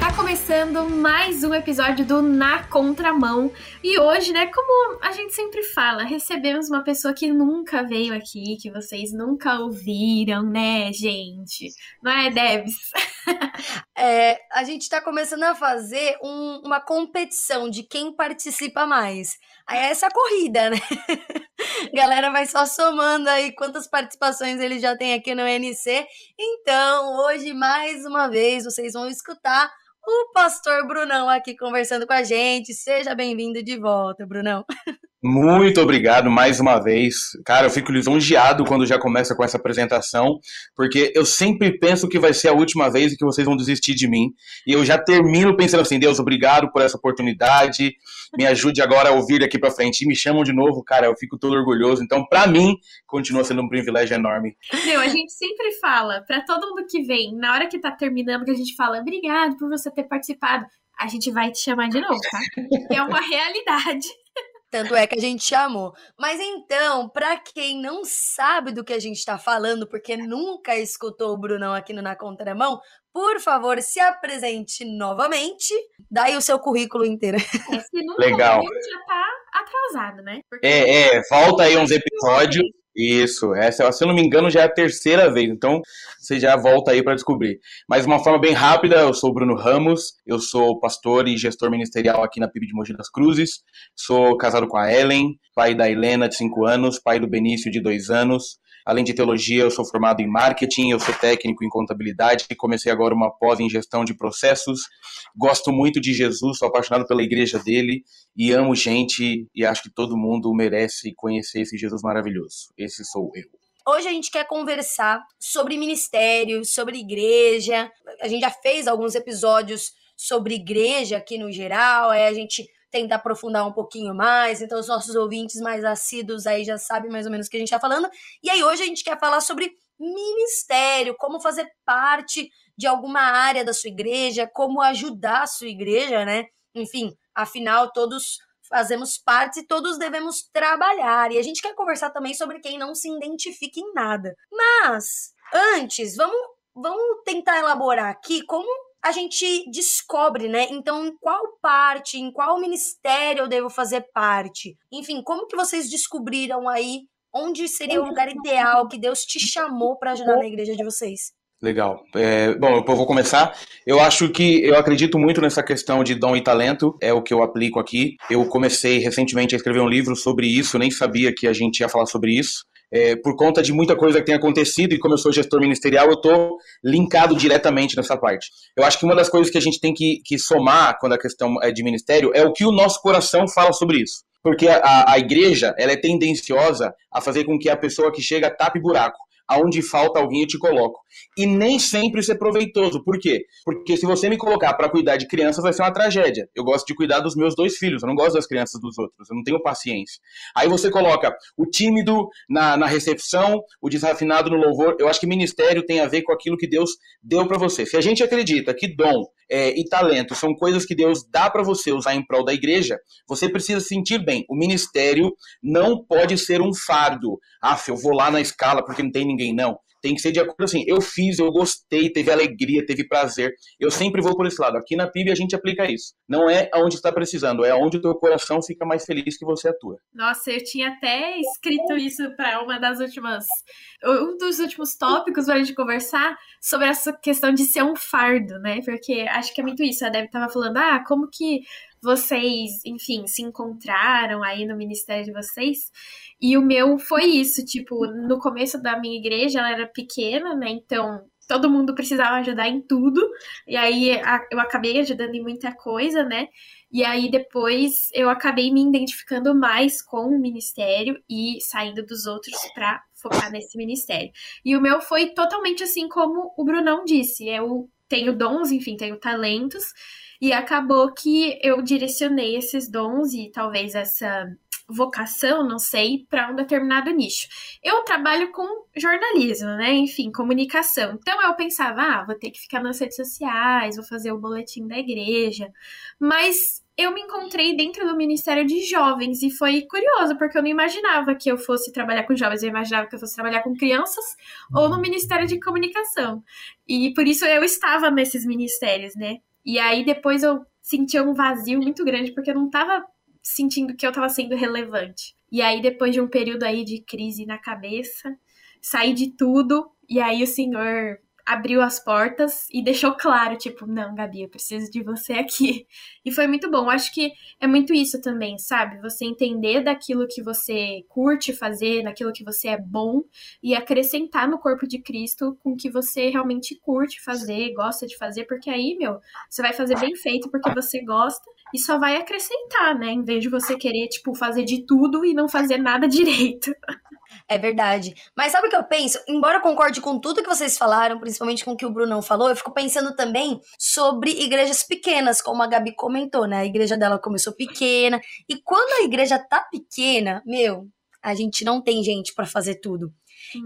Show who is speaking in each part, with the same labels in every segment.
Speaker 1: Tá começando mais um episódio do Na Contramão. E hoje, né, como a gente sempre fala, recebemos uma pessoa que nunca veio aqui, que vocês nunca ouviram, né, gente? Não é, Debs?
Speaker 2: É, a gente tá começando a fazer um- uma competição de quem participa mais. Aí é essa corrida, né? Galera vai só somando aí quantas participações ele já tem aqui no NC. Então, hoje, mais uma vez, vocês vão escutar o pastor Brunão aqui conversando com a gente. Seja bem-vindo de volta, Brunão.
Speaker 3: Muito obrigado mais uma vez. Cara, eu fico lisonjeado quando já começa com essa apresentação, porque eu sempre penso que vai ser a última vez que vocês vão desistir de mim. E eu já termino pensando assim: Deus, obrigado por essa oportunidade. Me ajude agora a ouvir daqui pra frente. E me chamam de novo, cara, eu fico todo orgulhoso. Então, pra mim, continua sendo um privilégio enorme.
Speaker 1: Meu, a gente sempre fala pra todo mundo que vem, na hora que tá terminando, que a gente fala, obrigado por você ter participado. A gente vai te chamar de novo, tá? É uma realidade.
Speaker 2: Tanto é que a gente chamou. Mas então, pra quem não sabe do que a gente tá falando, porque nunca escutou o Brunão aqui no Na Contramão, por favor, se apresente novamente. Daí o seu currículo inteiro.
Speaker 1: É, se não
Speaker 3: Legal.
Speaker 1: ouviu, já tá atrasado, né? Porque
Speaker 3: É, é, volta aí uns episódios. Isso, essa, se eu não me engano, já é a terceira vez, então você já volta aí para descobrir. Mas de uma forma bem rápida, eu sou Bruno Ramos, eu sou pastor e gestor ministerial aqui na PIB de Mogi das Cruzes, sou casado com a Ellen, pai da Helena, de 5 anos, pai do Benício, de 2 anos. Além de teologia, eu sou formado em marketing, eu sou técnico em contabilidade e comecei agora uma pós em gestão de processos. Gosto muito de Jesus, sou apaixonado pela igreja dele e amo gente e acho que todo mundo merece conhecer esse Jesus maravilhoso. Esse sou eu.
Speaker 2: Hoje a gente quer conversar sobre ministério, sobre igreja. A gente já fez alguns episódios sobre igreja aqui no geral, aí a gente tenta aprofundar um pouquinho mais, então os nossos ouvintes mais assíduos aí já sabem mais ou menos o que a gente tá falando. E aí hoje a gente quer falar sobre ministério, como fazer parte de alguma área da sua igreja, como ajudar a sua igreja, né? Enfim, afinal todos fazemos parte e todos devemos trabalhar. E a gente quer conversar também sobre quem não se identifica em nada. Mas, antes, vamos, vamos tentar elaborar aqui como a gente descobre, né? Então, em qual parte, em qual ministério eu devo fazer parte? Enfim, como que vocês descobriram aí onde seria o lugar ideal que Deus te chamou para ajudar na igreja de vocês?
Speaker 3: Legal. É, bom, eu vou começar. Eu acho que eu acredito muito nessa questão de dom e talento, é o que eu aplico aqui. Eu comecei recentemente a escrever um livro sobre isso, nem sabia que a gente ia falar sobre isso. É, por conta de muita coisa que tem acontecido e como eu sou gestor ministerial, eu estou linkado diretamente nessa parte. Eu acho que uma das coisas que a gente tem que, que somar quando a questão é de ministério é o que o nosso coração fala sobre isso. Porque a, a igreja ela é tendenciosa a fazer com que a pessoa que chega tape buraco. Aonde falta alguém, eu te coloco. E nem sempre isso é proveitoso. Por quê? Porque se você me colocar para cuidar de crianças, vai ser uma tragédia. Eu gosto de cuidar dos meus dois filhos, eu não gosto das crianças dos outros, eu não tenho paciência. Aí você coloca o tímido na, na recepção, o desafinado no louvor. Eu acho que ministério tem a ver com aquilo que Deus deu para você. Se a gente acredita que dom é, e talento são coisas que Deus dá para você usar em prol da igreja, você precisa se sentir bem. O ministério não pode ser um fardo. Ah, eu vou lá na escala porque não tem ninguém, não. Tem que ser de acordo assim, eu fiz, eu gostei, teve alegria, teve prazer. Eu sempre vou por esse lado. Aqui na PIB a gente aplica isso. Não é aonde está precisando, é onde o teu coração fica mais feliz que você atua.
Speaker 1: Nossa, eu tinha até escrito isso para uma das últimas. Um dos últimos tópicos para a gente conversar sobre essa questão de ser um fardo, né? Porque acho que é muito isso. A Deb tava falando, ah, como que vocês, enfim, se encontraram aí no ministério de vocês. E o meu foi isso, tipo, no começo da minha igreja, ela era pequena, né? Então, todo mundo precisava ajudar em tudo. E aí eu acabei ajudando em muita coisa, né? E aí depois eu acabei me identificando mais com o ministério e saindo dos outros para focar nesse ministério. E o meu foi totalmente assim como o Brunão disse. Eu tenho dons, enfim, tenho talentos. E acabou que eu direcionei esses dons e talvez essa vocação, não sei, para um determinado nicho. Eu trabalho com jornalismo, né? Enfim, comunicação. Então eu pensava, ah, vou ter que ficar nas redes sociais, vou fazer o boletim da igreja. Mas eu me encontrei dentro do Ministério de Jovens e foi curioso, porque eu não imaginava que eu fosse trabalhar com jovens, eu imaginava que eu fosse trabalhar com crianças ou no Ministério de Comunicação. E por isso eu estava nesses ministérios, né? E aí depois eu senti um vazio muito grande, porque eu não estava sentindo que eu estava sendo relevante. E aí depois de um período aí de crise na cabeça, saí de tudo, e aí o Senhor abriu as portas e deixou claro, tipo, não, Gabi, eu preciso de você aqui. E foi muito bom. Acho que é muito isso também, sabe? Você entender daquilo que você curte fazer, daquilo que você é bom e acrescentar no corpo de Cristo com o que você realmente curte fazer, gosta de fazer, porque aí, meu, você vai fazer bem feito porque você gosta e só vai acrescentar, né? Em vez de você querer, tipo, fazer de tudo e não fazer nada direito.
Speaker 2: É verdade. Mas sabe o que eu penso? Embora eu concorde com tudo que vocês falaram, principalmente com o que o Brunão falou, eu fico pensando também sobre igrejas pequenas, como a Gabi comentou, né? A igreja dela começou pequena. E quando a igreja tá pequena, meu, a gente não tem gente para fazer tudo.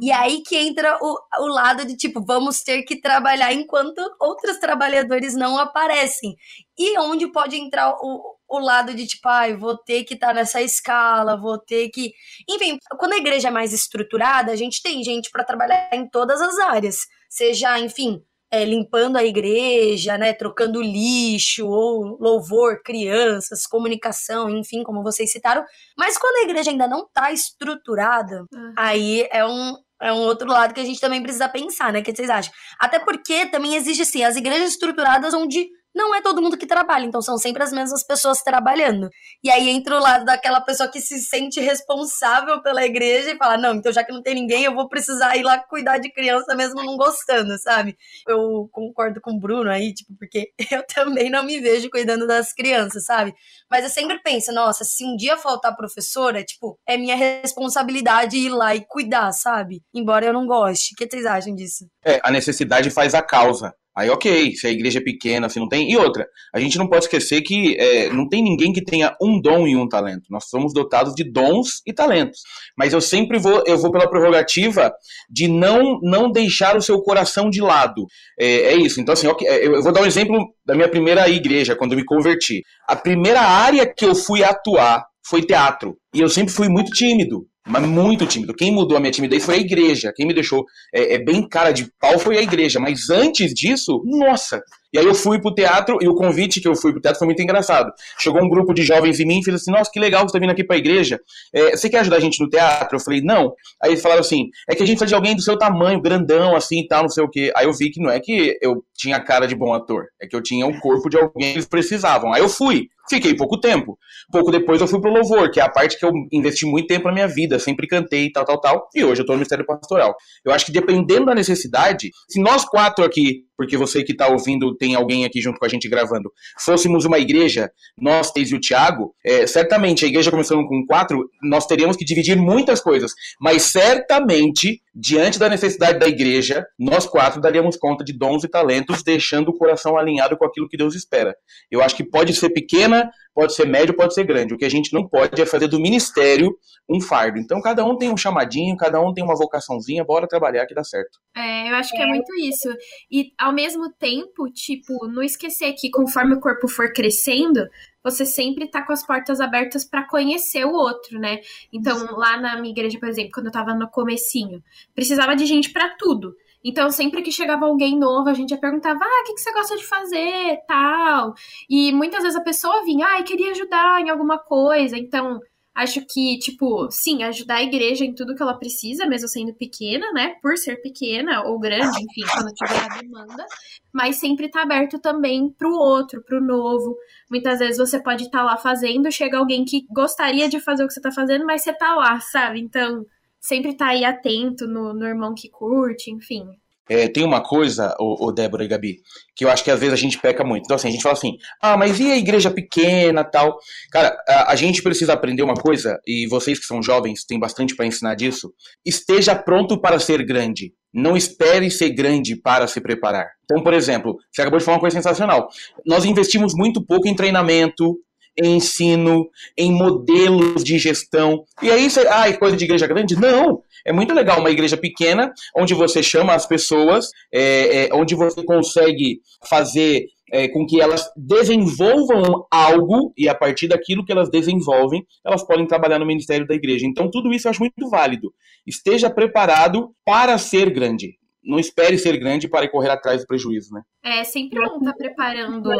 Speaker 2: E aí que entra o, o lado de tipo, vamos ter que trabalhar enquanto outros trabalhadores não aparecem. E onde pode entrar o, o lado de tipo, ai, ah, vou ter que estar tá nessa escala, vou ter que. Enfim, quando a igreja é mais estruturada, a gente tem gente para trabalhar em todas as áreas. Seja, enfim, é, limpando a igreja, né, trocando lixo, ou louvor, crianças, comunicação, enfim, como vocês citaram. Mas quando a igreja ainda não está estruturada, uhum. aí é um, é um outro lado que a gente também precisa pensar, né? O que vocês acham? Até porque também existe, assim, as igrejas estruturadas onde não é todo mundo que trabalha, então são sempre as mesmas pessoas trabalhando. E aí entra o lado daquela pessoa que se sente responsável pela igreja e fala: não, então já que não tem ninguém, eu vou precisar ir lá cuidar de criança mesmo não gostando, sabe? Eu concordo com o Bruno aí, tipo, porque eu também não me vejo cuidando das crianças, sabe? Mas eu sempre penso: nossa, se um dia faltar professora, tipo, é minha responsabilidade ir lá e cuidar, sabe? Embora eu não goste. O que vocês acham disso?
Speaker 3: É, a necessidade faz a causa. Aí, ok, se a igreja é pequena, se não tem. E outra, a gente não pode esquecer que é, não tem ninguém que tenha um dom e um talento. Nós somos dotados de dons e talentos. Mas eu sempre vou, eu vou pela prerrogativa de não, não deixar o seu coração de lado. É, é isso. Então, assim, okay, eu vou dar um exemplo da minha primeira igreja, quando eu me converti. A primeira área que eu fui atuar foi teatro. E eu sempre fui muito tímido mas muito tímido. Quem mudou a minha timidez foi a igreja. Quem me deixou é, é, bem cara de pau foi a igreja. Mas antes disso, nossa, e aí eu fui pro teatro, e o convite que eu fui pro teatro foi muito engraçado. Chegou um grupo de jovens em mim e fez assim, nossa, que legal você tá vindo aqui pra igreja. É, você quer ajudar a gente no teatro? Eu falei, não. Aí eles falaram assim, é que a gente precisa de alguém do seu tamanho, grandão, assim e tal, não sei o quê. Aí eu vi que não é que eu tinha cara de bom ator, é que eu tinha o corpo de alguém que eles precisavam. Aí eu fui. Fiquei pouco tempo. Pouco depois eu fui pro louvor, que é a parte que eu investi muito tempo na minha vida, sempre cantei, tal, tal, tal. E hoje eu tô no Ministério Pastoral. Eu acho que dependendo da necessidade, se nós quatro aqui porque você que está ouvindo, tem alguém aqui junto com a gente gravando, fôssemos uma igreja, nós, Teis e o Tiago, é, certamente a igreja começando com quatro, nós teríamos que dividir muitas coisas, mas certamente, diante da necessidade da igreja, nós quatro daríamos conta de dons e talentos, deixando o coração alinhado com aquilo que Deus espera. Eu acho que pode ser pequena, pode ser médio, pode ser grande. O que a gente não pode é fazer do ministério um fardo. Então, cada um tem um chamadinho, cada um tem uma vocaçãozinha, bora trabalhar que dá certo.
Speaker 1: É, eu acho que é muito isso. E ao mesmo tempo, tipo, não esquecer que conforme o corpo for crescendo, você sempre tá com as portas abertas para conhecer o outro, né? Então, lá na minha igreja, por exemplo, quando eu tava no comecinho, precisava de gente para tudo. Então, sempre que chegava alguém novo, a gente já perguntava: ah, o que, você gosta de fazer? Tal. E muitas vezes a pessoa vinha, ah, queria ajudar em alguma coisa. Então, Acho que, tipo, sim, ajudar a igreja em tudo que ela precisa, mesmo sendo pequena, né? Por ser pequena ou grande, enfim, quando tiver a demanda. Mas sempre tá aberto também pro outro, pro novo. Muitas vezes você pode estar tá lá fazendo, chega alguém que gostaria de fazer o que você tá fazendo, mas você tá lá, sabe? Então, sempre tá aí atento no, no irmão que curte, enfim.
Speaker 3: É, tem uma coisa, o, Débora e Gabi, que eu acho que às vezes a gente peca muito. Então, assim, a gente fala assim, ah, mas e a igreja pequena tal? Cara, a, a gente precisa aprender uma coisa, e vocês que são jovens têm bastante para ensinar disso. Esteja pronto para ser grande. Não espere ser grande para se preparar. Então, por exemplo, você acabou de falar uma coisa sensacional. Nós investimos muito pouco em treinamento, em ensino, em modelos de gestão. E aí, você, ah, é coisa de igreja grande? Não! É muito legal uma igreja pequena, onde você chama as pessoas, é, é, onde você consegue fazer é, com que elas desenvolvam algo e a partir daquilo que elas desenvolvem, elas podem trabalhar no ministério da igreja. Então, tudo isso eu acho muito válido. Esteja preparado para ser grande. Não espere ser grande para correr atrás do prejuízo, né?
Speaker 1: É sempre bom estar tá preparando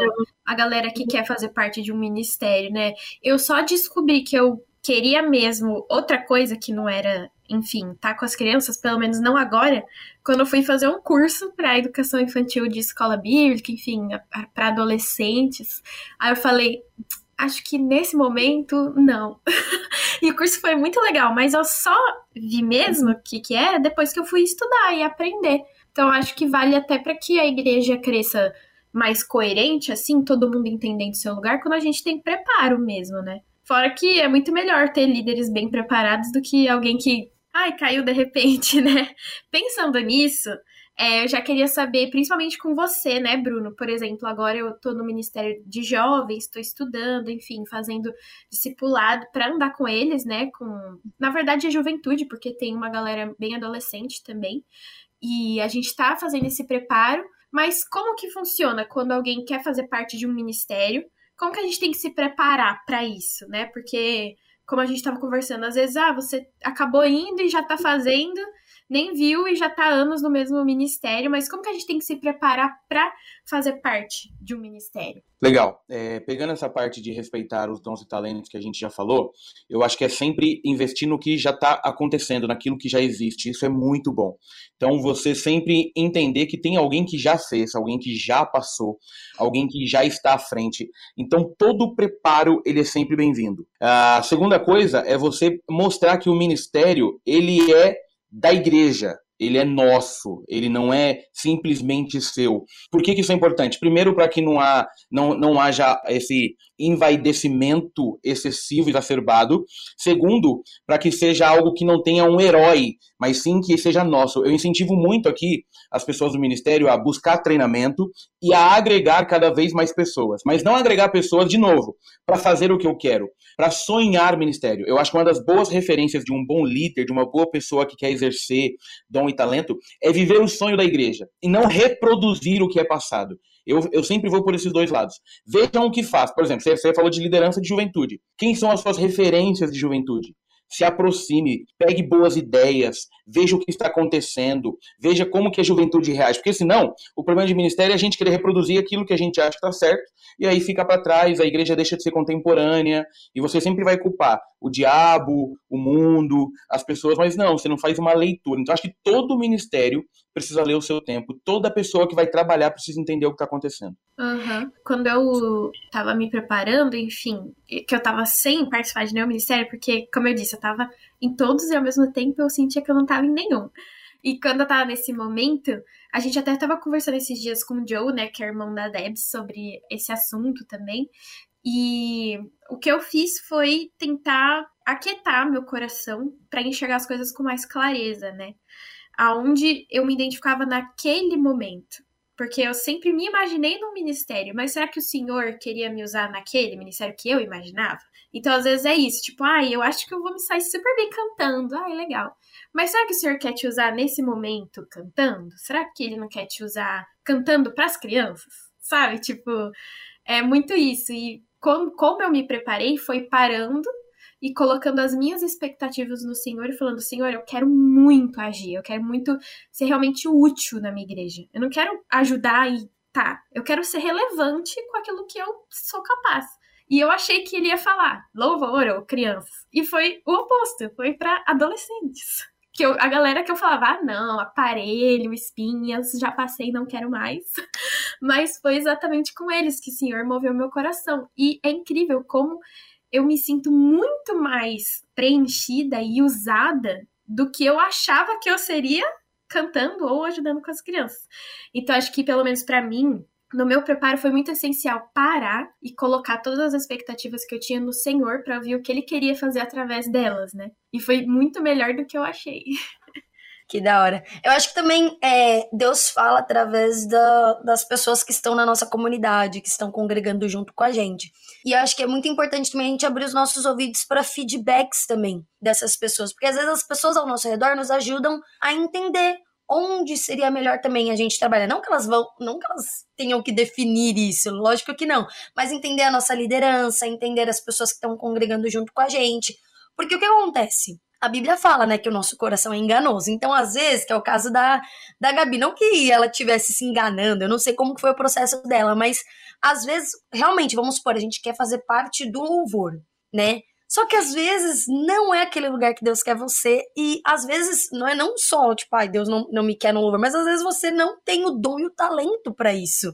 Speaker 1: a galera que quer fazer parte de um ministério, né? Eu só descobri que eu queria mesmo outra coisa que não era, enfim, tá com as crianças, pelo menos não agora, quando eu fui fazer um curso para educação infantil de escola bíblica, enfim, para adolescentes. Aí eu falei, acho que nesse momento não. e o curso foi muito legal, mas eu só vi mesmo o que que é depois que eu fui estudar e aprender. Então acho que vale até para que a igreja cresça mais coerente, assim, todo mundo entendendo seu lugar, quando a gente tem preparo mesmo, né? Fora que é muito melhor ter líderes bem preparados do que alguém que, ai, caiu de repente, né? Pensando nisso, é, eu já queria saber, principalmente com você, né, Bruno? Por exemplo, agora eu tô no Ministério de Jovens, estou estudando, enfim, fazendo discipulado para andar com eles, né? Com, na verdade, a juventude, porque tem uma galera bem adolescente também. E a gente tá fazendo esse preparo. Mas como que funciona quando alguém quer fazer parte de um ministério? como que a gente tem que se preparar para isso, né? Porque, como a gente estava conversando, às vezes, ah, você acabou indo e já está fazendo, nem viu e já está anos no mesmo ministério, mas como que a gente tem que se preparar para fazer parte de um ministério?
Speaker 3: Legal. É, pegando essa parte de respeitar os dons e talentos que a gente já falou, eu acho que é sempre investir no que já está acontecendo, naquilo que já existe. Isso é muito bom. Então, você sempre entender que tem alguém que já fez, alguém que já passou, alguém que já está à frente. Então, todo preparo, ele é sempre bem-vindo. A segunda coisa é você mostrar que o ministério, ele é da igreja, ele é nosso, ele não é simplesmente seu. Por que, que isso é importante? Primeiro, para que não, há, não, não haja esse envaidecimento excessivo, exacerbado. Segundo, para que seja algo que não tenha um herói, mas sim que seja nosso. Eu incentivo muito aqui as pessoas do ministério a buscar treinamento e a agregar cada vez mais pessoas. Mas não agregar pessoas, de novo, para fazer o que eu quero, para sonhar ministério. Eu acho que uma das boas referências de um bom líder, de uma boa pessoa que quer exercer dom e talento, é viver o sonho da igreja e não reproduzir o que é passado. Eu, eu sempre vou por esses dois lados. Vejam o que faz. Por exemplo, você, você falou de liderança de juventude. Quem são as suas referências de juventude? Se aproxime, pegue boas ideias, veja o que está acontecendo, veja como que a juventude reage, porque senão o problema de ministério é a gente querer reproduzir aquilo que a gente acha que está certo e aí fica para trás, a igreja deixa de ser contemporânea e você sempre vai culpar o diabo, o mundo, as pessoas, mas não, você não faz uma leitura. Então acho que todo ministério precisa ler o seu tempo, toda pessoa que vai trabalhar precisa entender o que está acontecendo.
Speaker 1: Uhum. Quando eu estava me preparando, enfim, que eu estava sem participar de nenhum ministério, porque, como eu disse, eu estava em todos e ao mesmo tempo eu sentia que eu não estava em nenhum. E quando eu tava nesse momento, a gente até tava conversando esses dias com o Joe, né, que é irmão da Debs, sobre esse assunto também. E o que eu fiz foi tentar aquietar meu coração para enxergar as coisas com mais clareza, né? Aonde eu me identificava naquele momento. Porque eu sempre me imaginei num ministério, mas será que o Senhor queria me usar naquele ministério que eu imaginava? Então, às vezes é isso, tipo, ai, ah, eu acho que eu vou me sair super bem cantando, ai, legal. Mas será que o Senhor quer te usar nesse momento cantando? Será que ele não quer te usar cantando para as crianças? Sabe? Tipo, é muito isso. E como, como eu me preparei foi parando e colocando as minhas expectativas no Senhor e falando: Senhor, eu quero muito agir, eu quero muito ser realmente útil na minha igreja. Eu não quero ajudar e tá, eu quero ser relevante com aquilo que eu sou capaz. E eu achei que ele ia falar louvor ou crianças. E foi o oposto, foi para adolescentes. Que eu, a galera que eu falava, ah, não, aparelho, espinhas, já passei, não quero mais. Mas foi exatamente com eles que o Senhor moveu meu coração. E é incrível como eu me sinto muito mais preenchida e usada do que eu achava que eu seria cantando ou ajudando com as crianças. Então acho que pelo menos para mim, no meu preparo foi muito essencial parar e colocar todas as expectativas que eu tinha no Senhor para ouvir o que ele queria fazer através delas, né? E foi muito melhor do que eu achei.
Speaker 2: Que da hora. Eu acho que também é, Deus fala através da, das pessoas que estão na nossa comunidade, que estão congregando junto com a gente. E eu acho que é muito importante também a gente abrir os nossos ouvidos para feedbacks também dessas pessoas, porque às vezes as pessoas ao nosso redor nos ajudam a entender onde seria melhor também a gente trabalhar. Não que elas vão, não que elas tenham que definir isso, lógico que não, mas entender a nossa liderança, entender as pessoas que estão congregando junto com a gente. Porque o que acontece? A Bíblia fala, né, que o nosso coração é enganoso. Então, às vezes, que é o caso da, da Gabi, não que ela tivesse se enganando, eu não sei como foi o processo dela, mas às vezes, realmente, vamos supor, a gente quer fazer parte do louvor, né? Só que às vezes não é aquele lugar que Deus quer você, e às vezes não é não só, tipo, ai, Deus não, não me quer no louvor, mas às vezes você não tem o dom e o talento para isso.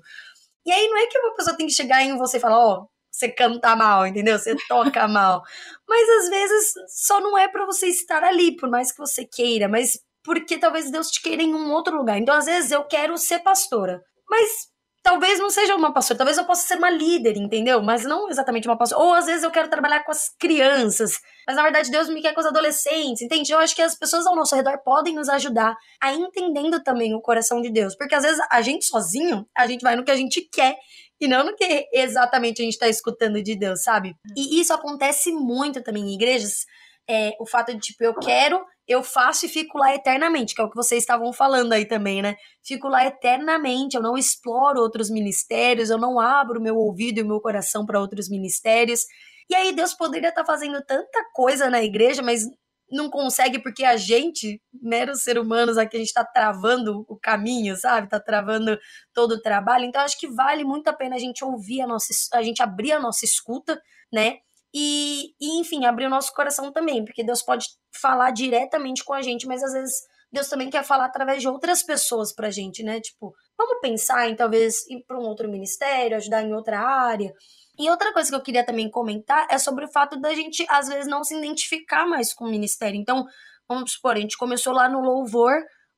Speaker 2: E aí não é que uma pessoa tem que chegar em você e falar, ó, oh, você canta mal, entendeu? Você toca mal. Mas às vezes só não é para você estar ali, por mais que você queira, mas porque talvez Deus te queira em um outro lugar. Então, às vezes eu quero ser pastora, mas talvez não seja uma pastora, talvez eu possa ser uma líder, entendeu? Mas não exatamente uma pastora. Ou às vezes eu quero trabalhar com as crianças, mas na verdade Deus me quer com os adolescentes, entende? Eu acho que as pessoas ao nosso redor podem nos ajudar a entendendo também o coração de Deus, porque às vezes a gente sozinho, a gente vai no que a gente quer e não no que exatamente a gente está escutando de Deus, sabe? E isso acontece muito também em igrejas, é, o fato de, tipo, eu quero, eu faço e fico lá eternamente, que é o que vocês estavam falando aí também, né? Fico lá eternamente, eu não exploro outros ministérios, eu não abro meu ouvido e meu coração para outros ministérios. E aí Deus poderia estar tá fazendo tanta coisa na igreja, mas não consegue porque a gente, meros seres humanos, aqui a gente está travando o caminho, sabe? Está travando todo o trabalho. Então acho que vale muito a pena a gente ouvir a nossa, a gente abrir a nossa escuta, né? E, e, enfim, abrir o nosso coração também, porque Deus pode falar diretamente com a gente, mas às vezes Deus também quer falar através de outras pessoas pra gente, né? Tipo, vamos pensar em talvez ir para um outro ministério, ajudar em outra área. E outra coisa que eu queria também comentar é sobre o fato da gente, às vezes, não se identificar mais com o ministério. Então, vamos supor, a gente começou lá no louvor,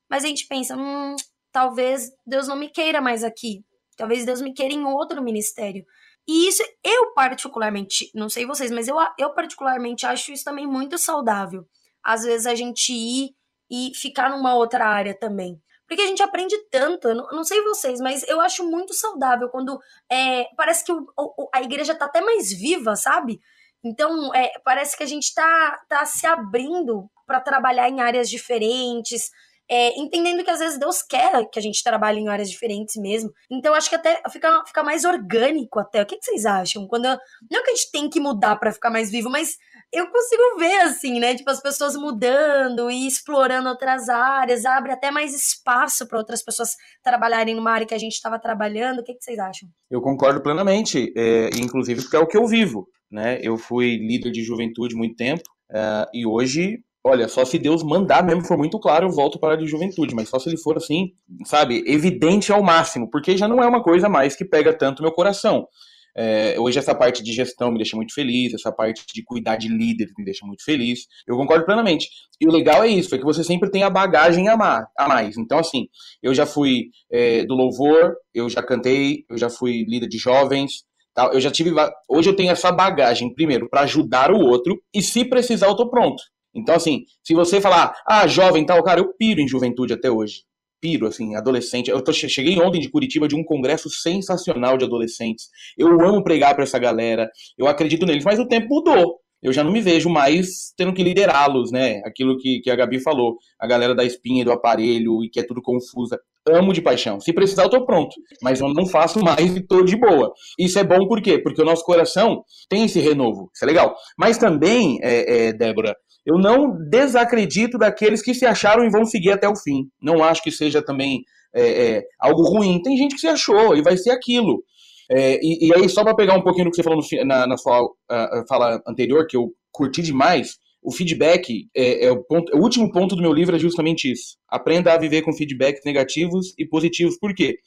Speaker 2: mas a gente pensa, hum, talvez Deus não me queira mais aqui. Talvez Deus me queira em outro ministério. E isso eu particularmente, não sei vocês, mas eu, eu particularmente acho isso também muito saudável. Às vezes a gente ir e ficar numa outra área também. Porque a gente aprende tanto, eu não, não sei vocês, mas eu acho muito saudável quando é, parece que o, o, a igreja tá até mais viva, sabe? Então, é, parece que a gente tá, tá se abrindo para trabalhar em áreas diferentes, é, entendendo que às vezes Deus quer que a gente trabalhe em áreas diferentes mesmo. Então acho que até fica, fica mais orgânico até. O que, que vocês acham? Quando eu, não que a gente tem que mudar para ficar mais vivo, mas eu consigo ver assim, né? Tipo as pessoas mudando e explorando outras áreas, abre até mais espaço para outras pessoas trabalharem numa área que a gente estava trabalhando. O que, que vocês acham?
Speaker 3: Eu concordo plenamente, é, inclusive porque é o que eu vivo, né? Eu fui líder de juventude muito tempo. Uh, e hoje Olha, só se Deus mandar mesmo, for muito claro, eu volto para a de juventude, mas só se ele for assim, sabe, evidente ao máximo, porque já não é uma coisa mais que pega tanto meu coração. É, hoje essa parte de gestão me deixa muito feliz, essa parte de cuidar de líderes me deixa muito feliz. Eu concordo plenamente. E o legal é isso, é que você sempre tem a bagagem a, mais. Então, assim, eu já fui é, do louvor, eu já cantei, eu já fui líder de jovens. Eu já tive. Hoje eu tenho essa bagagem, primeiro, para ajudar o outro, e se precisar, eu tô pronto. Então, assim, se você falar, ah, jovem tal, cara, eu piro em juventude até hoje. Piro, assim, adolescente. Eu tô, cheguei ontem de Curitiba de um congresso sensacional de adolescentes. Eu amo pregar para essa galera, eu acredito neles, mas o tempo mudou. Eu já não me vejo mais tendo que liderá-los, né? Aquilo que, que a Gabi falou, a galera da espinha do aparelho e que é tudo confusa. Amo de paixão. Se precisar, eu tô pronto. Mas eu não faço mais e tô de boa. Isso é bom por quê? Porque o nosso coração tem esse renovo. Isso é legal. Mas também, é, é, Débora, eu não desacredito daqueles que se acharam e vão seguir até o fim. Não acho que seja também é, é, algo ruim. Tem gente que se achou e vai ser aquilo. É, e, e, aí, só para pegar um pouquinho do que você falou no, na, na, sua uh, fala anterior, que eu curti demais, o feedback é, é, o, ponto, o último ponto do meu livro é justamente isso. Aprenda a viver com feedbacks negativos e positivos. Por quê?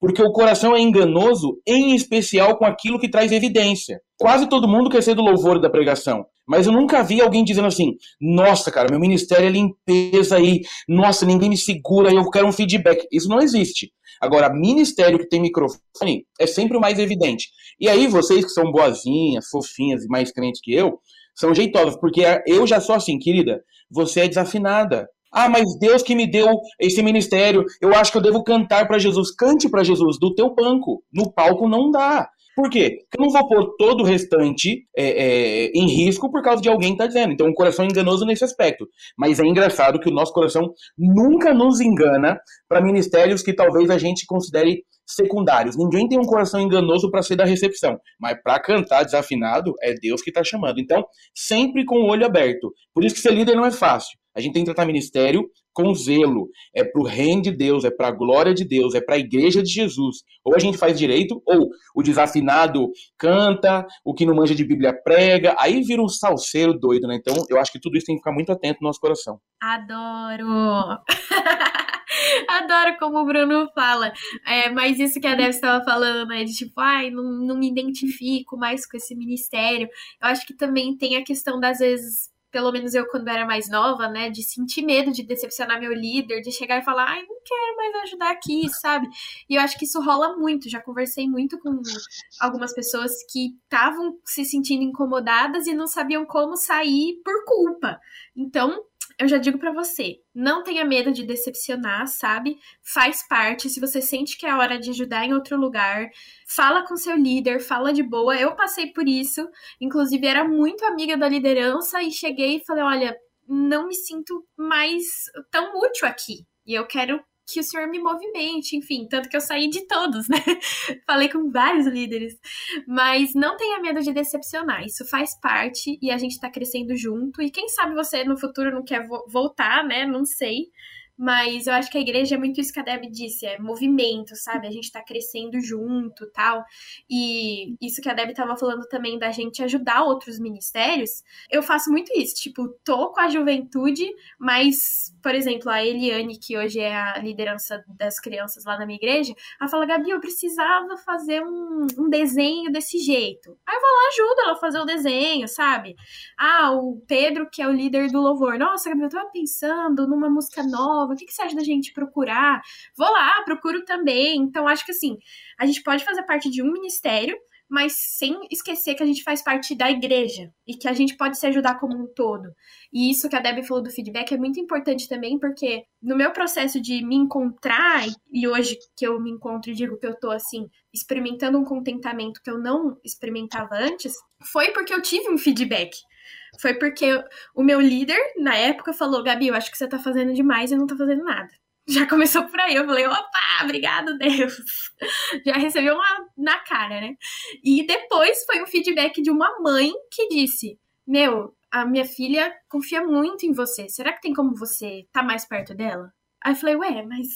Speaker 3: Porque o coração é enganoso, em especial com aquilo que traz evidência. Quase todo mundo quer ser do louvor da pregação. Mas eu nunca vi alguém dizendo assim: nossa, cara, meu ministério é limpeza aí, nossa, ninguém me segura, eu quero um feedback. Isso não existe. Agora, ministério que tem microfone é sempre o mais evidente. E aí, vocês que são boazinhas, fofinhas e mais crentes que eu, são jeitosas, porque eu já sou assim, querida, você é desafinada. Ah, mas Deus que me deu esse ministério, eu acho que eu devo cantar para Jesus. Cante para Jesus do teu banco. No palco não dá. Por quê? Porque eu não vou pôr todo o restante é, é, em risco por causa de alguém que tá dizendo. Então, o coração é enganoso nesse aspecto. Mas é engraçado que o nosso coração nunca nos engana para ministérios que talvez a gente considere secundários. Ninguém tem um coração enganoso para ser da recepção, mas para cantar desafinado é Deus que está chamando. Então, sempre com o olho aberto. Por isso que ser líder não é fácil. A gente tem que tratar ministério com zelo. É para o reino de Deus, é para a glória de Deus, é para a igreja de Jesus. Ou a gente faz direito, ou o desafinado canta, o que não manja de Bíblia prega, aí vira um salseiro doido, né? Então, eu acho que tudo isso tem que ficar muito atento no nosso coração.
Speaker 1: Adoro! Adoro como o Bruno fala. É, mas isso que a Deb estava falando, né? De tipo, ai, não, não me identifico mais com esse ministério. Eu acho que também tem a questão das vezes pelo menos eu quando era mais nova, né, de sentir medo de decepcionar meu líder, de chegar e falar, ai, não quero mais ajudar aqui, sabe? E eu acho que isso rola muito. Já conversei muito com algumas pessoas que estavam se sentindo incomodadas e não sabiam como sair por culpa. Então, eu já digo para você, não tenha medo de decepcionar, sabe? Faz parte. Se você sente que é hora de ajudar em outro lugar, fala com seu líder, fala de boa. Eu passei por isso, inclusive era muito amiga da liderança e cheguei e falei: olha, não me sinto mais tão útil aqui. E eu quero que o senhor me movimente, enfim, tanto que eu saí de todos, né? Falei com vários líderes. Mas não tenha medo de decepcionar, isso faz parte e a gente tá crescendo junto. E quem sabe você no futuro não quer vo voltar, né? Não sei. Mas eu acho que a igreja é muito isso que a Deb disse, é movimento, sabe? A gente tá crescendo junto tal. E isso que a Deb tava falando também da gente ajudar outros ministérios, eu faço muito isso. Tipo, tô com a juventude, mas, por exemplo, a Eliane, que hoje é a liderança das crianças lá na minha igreja, ela fala, Gabi, eu precisava fazer um, um desenho desse jeito. Aí eu vou lá, ajudo ela a fazer o desenho, sabe? Ah, o Pedro, que é o líder do louvor. Nossa, Gabi, eu tava pensando numa música nova o que, que você acha da gente procurar? Vou lá, procuro também. Então, acho que assim, a gente pode fazer parte de um ministério, mas sem esquecer que a gente faz parte da igreja e que a gente pode se ajudar como um todo. E isso que a Debbie falou do feedback é muito importante também, porque no meu processo de me encontrar, e hoje que eu me encontro e digo que eu tô assim, experimentando um contentamento que eu não experimentava antes, foi porque eu tive um feedback. Foi porque o meu líder, na época, falou: Gabi, eu acho que você tá fazendo demais e não tá fazendo nada. Já começou por aí. Eu falei: opa, obrigado, Deus. Já recebi uma na cara, né? E depois foi um feedback de uma mãe que disse: Meu, a minha filha confia muito em você. Será que tem como você tá mais perto dela? Aí eu falei: Ué, mas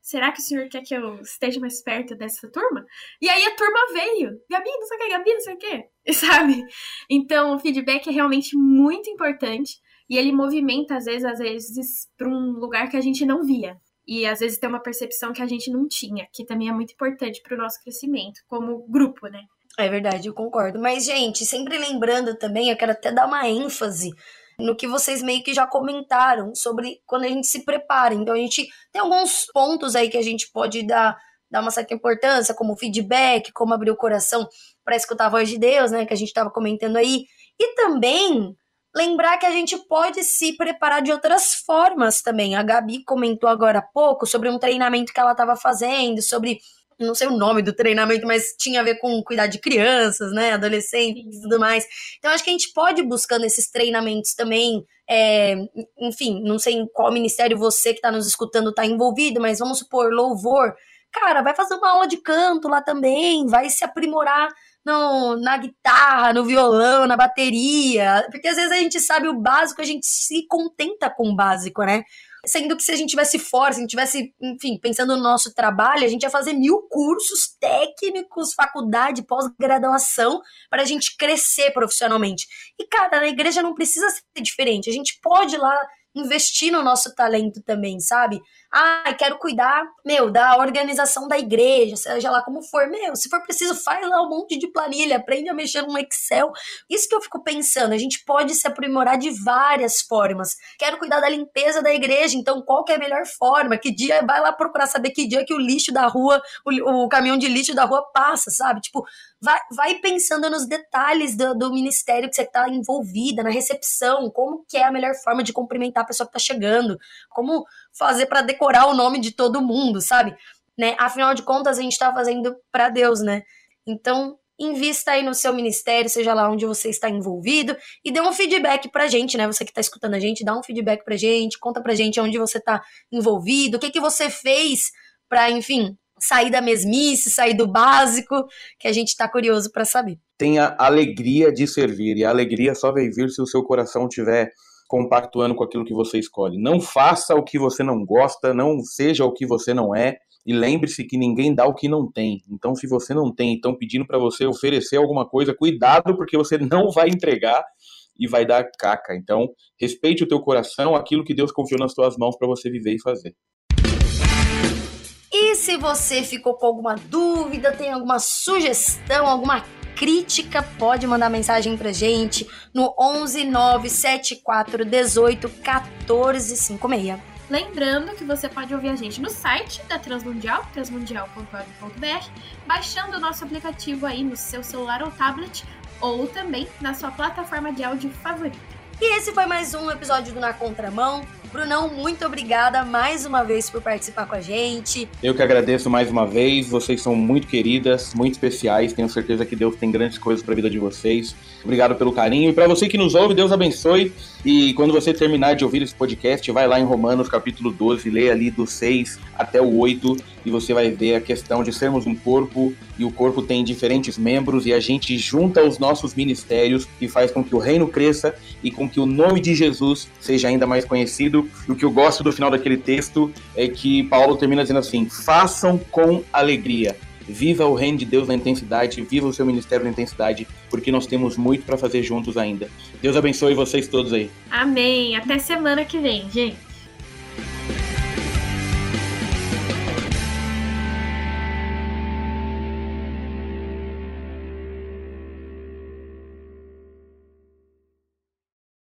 Speaker 1: será que o senhor quer que eu esteja mais perto dessa turma? E aí a turma veio. Gabi, não sei o que, Gabi, não sei o que. Sabe? Então, o feedback é realmente muito importante. E ele movimenta, às vezes, às vezes, para um lugar que a gente não via. E às vezes tem uma percepção que a gente não tinha, que também é muito importante para o nosso crescimento, como grupo, né?
Speaker 2: É verdade, eu concordo. Mas, gente, sempre lembrando também, eu quero até dar uma ênfase no que vocês meio que já comentaram sobre quando a gente se prepara. Então a gente tem alguns pontos aí que a gente pode dar, dar uma certa importância, como feedback, como abrir o coração para escutar a voz de Deus, né, que a gente estava comentando aí. E também lembrar que a gente pode se preparar de outras formas também. A Gabi comentou agora há pouco sobre um treinamento que ela estava fazendo, sobre não sei o nome do treinamento, mas tinha a ver com cuidar de crianças, né, adolescentes e tudo mais. Então, acho que a gente pode ir buscando esses treinamentos também. É, enfim, não sei em qual ministério você que está nos escutando está envolvido, mas vamos supor, louvor. Cara, vai fazer uma aula de canto lá também, vai se aprimorar no, na guitarra, no violão, na bateria, porque às vezes a gente sabe o básico, a gente se contenta com o básico, né? Sendo que se a gente tivesse força, se a gente tivesse, enfim, pensando no nosso trabalho, a gente ia fazer mil cursos técnicos, faculdade, pós-graduação, para a gente crescer profissionalmente. E, cara, na igreja não precisa ser diferente. A gente pode ir lá investir no nosso talento também, sabe? Ah, quero cuidar, meu, da organização da igreja, seja lá como for. Meu, se for preciso, faz lá um monte de planilha, aprende a mexer no Excel. Isso que eu fico pensando, a gente pode se aprimorar de várias formas. Quero cuidar da limpeza da igreja, então qual que é a melhor forma? Que dia vai lá procurar saber que dia que o lixo da rua, o, o caminhão de lixo da rua passa, sabe? Tipo, vai, vai pensando nos detalhes do, do ministério que você está envolvida, na recepção, como que é a melhor forma de cumprimentar a pessoa que está chegando, como fazer para decorar o nome de todo mundo, sabe? Né? Afinal de contas, a gente está fazendo para Deus, né? Então, invista aí no seu ministério, seja lá onde você está envolvido, e dê um feedback pra gente, né? Você que está escutando a gente, dá um feedback pra gente, conta pra gente onde você está envolvido, o que, que você fez para, enfim, sair da mesmice, sair do básico, que a gente está curioso para saber.
Speaker 3: Tenha alegria de servir, e a alegria só vai vir se o seu coração tiver compactuando com aquilo que você escolhe. Não faça o que você não gosta, não seja o que você não é, e lembre-se que ninguém dá o que não tem. Então, se você não tem, estão pedindo para você oferecer alguma coisa, cuidado, porque você não vai entregar e vai dar caca. Então, respeite o teu coração, aquilo que Deus confiou nas tuas mãos para você viver e fazer.
Speaker 2: E se você ficou com alguma dúvida, tem alguma sugestão, alguma crítica, pode mandar mensagem pra gente no 11 974 18 14 56.
Speaker 1: Lembrando que você pode ouvir a gente no site da Transmundial, transmundial.org.br, baixando o nosso aplicativo aí no seu celular ou tablet, ou também na sua plataforma de áudio favorita.
Speaker 2: E esse foi mais um episódio do Na Contramão. Brunão, muito obrigada mais uma vez por participar com a gente.
Speaker 3: Eu que agradeço mais uma vez. Vocês são muito queridas, muito especiais. Tenho certeza que Deus tem grandes coisas para a vida de vocês. Obrigado pelo carinho. E para você que nos ouve, Deus abençoe. E quando você terminar de ouvir esse podcast, vai lá em Romanos capítulo 12, lê ali do 6 até o 8 e você vai ver a questão de sermos um corpo e o corpo tem diferentes membros e a gente junta os nossos ministérios e faz com que o reino cresça e com que o nome de Jesus seja ainda mais conhecido. E o que eu gosto do final daquele texto é que Paulo termina dizendo assim: façam com alegria. Viva o reino de Deus na intensidade, viva o seu ministério na intensidade, porque nós temos muito para fazer juntos ainda. Deus abençoe vocês todos aí.
Speaker 1: Amém. Até semana que vem, gente.